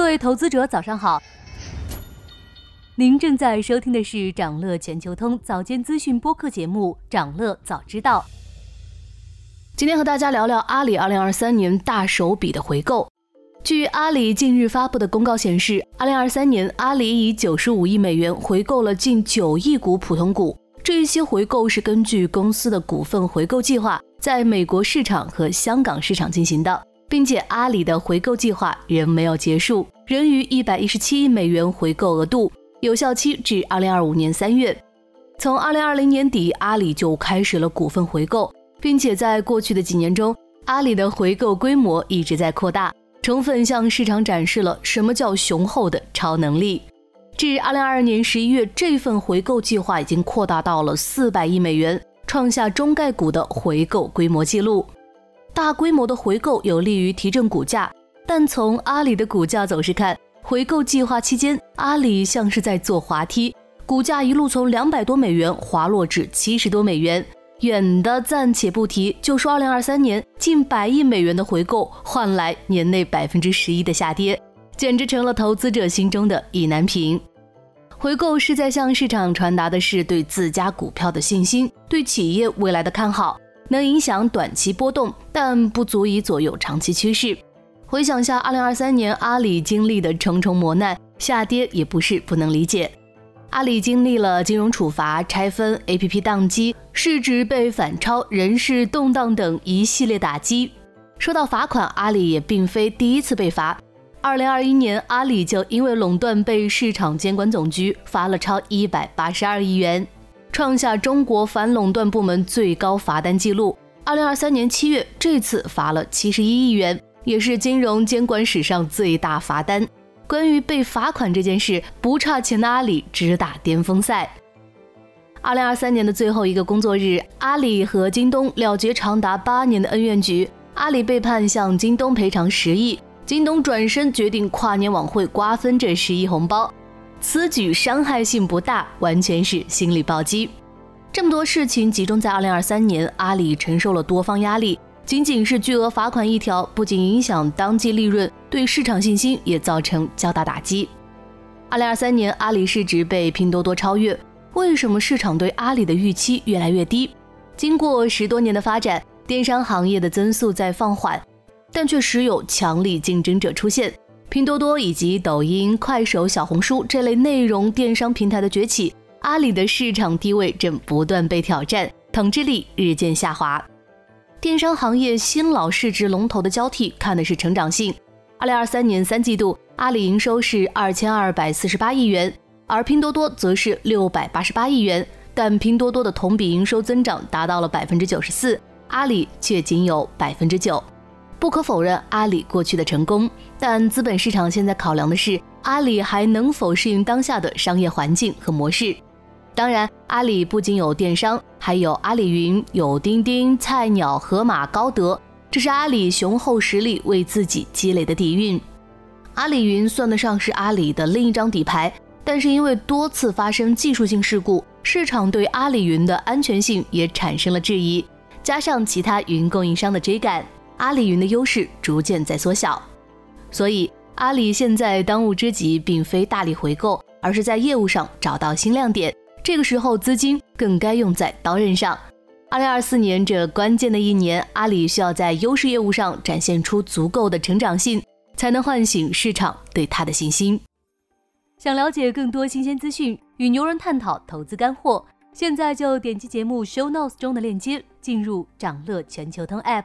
各位投资者，早上好。您正在收听的是长乐全球通早间资讯播客节目《长乐早知道》。今天和大家聊聊阿里2023年大手笔的回购。据阿里近日发布的公告显示，2023年阿里以95亿美元回购了近9亿股普通股。这一些回购是根据公司的股份回购计划，在美国市场和香港市场进行的。并且阿里的回购计划仍没有结束，仍于一百一十七亿美元回购额度，有效期至二零二五年三月。从二零二零年底，阿里就开始了股份回购，并且在过去的几年中，阿里的回购规模一直在扩大，充分向市场展示了什么叫雄厚的超能力。至二零二二年十一月，这份回购计划已经扩大到了四百亿美元，创下中概股的回购规模纪录。大规模的回购有利于提振股价，但从阿里的股价走势看，回购计划期间，阿里像是在坐滑梯，股价一路从两百多美元滑落至七十多美元。远的暂且不提，就说二零二三年近百亿美元的回购换来年内百分之十一的下跌，简直成了投资者心中的意难平。回购是在向市场传达的是对自家股票的信心，对企业未来的看好。能影响短期波动，但不足以左右长期趋势。回想下，二零二三年阿里经历的重重磨难，下跌也不是不能理解。阿里经历了金融处罚、拆分、APP 宕机、市值被反超、人事动荡等一系列打击。说到罚款，阿里也并非第一次被罚。二零二一年，阿里就因为垄断被市场监管总局罚了超一百八十二亿元。创下中国反垄断部门最高罚单记录。二零二三年七月，这次罚了七十一亿元，也是金融监管史上最大罚单。关于被罚款这件事，不差钱的阿里只打巅峰赛。二零二三年的最后一个工作日，阿里和京东了结长达八年的恩怨局。阿里被判向京东赔偿十亿，京东转身决定跨年晚会瓜分这十亿红包。此举伤害性不大，完全是心理暴击。这么多事情集中在二零二三年，阿里承受了多方压力。仅仅是巨额罚款一条，不仅影响当季利润，对市场信心也造成较大打击。二零二三年，阿里市值被拼多多超越。为什么市场对阿里的预期越来越低？经过十多年的发展，电商行业的增速在放缓，但却时有强力竞争者出现。拼多多以及抖音、快手、小红书这类内容电商平台的崛起，阿里的市场地位正不断被挑战，统治力日渐下滑。电商行业新老市值龙头的交替，看的是成长性。二零二三年三季度，阿里营收是二千二百四十八亿元，而拼多多则是六百八十八亿元，但拼多多的同比营收增长达到了百分之九十四，阿里却仅有百分之九。不可否认阿里过去的成功，但资本市场现在考量的是阿里还能否适应当下的商业环境和模式。当然，阿里不仅有电商，还有阿里云、有钉钉、菜鸟、盒马、高德，这是阿里雄厚实力为自己积累的底蕴。阿里云算得上是阿里的另一张底牌，但是因为多次发生技术性事故，市场对阿里云的安全性也产生了质疑，加上其他云供应商的追赶。阿里云的优势逐渐在缩小，所以阿里现在当务之急并非大力回购，而是在业务上找到新亮点。这个时候资金更该用在刀刃上。二零二四年这关键的一年，阿里需要在优势业务上展现出足够的成长性，才能唤醒市场对它的信心。想了解更多新鲜资讯，与牛人探讨投资干货，现在就点击节目 show notes 中的链接，进入掌乐全球通 app。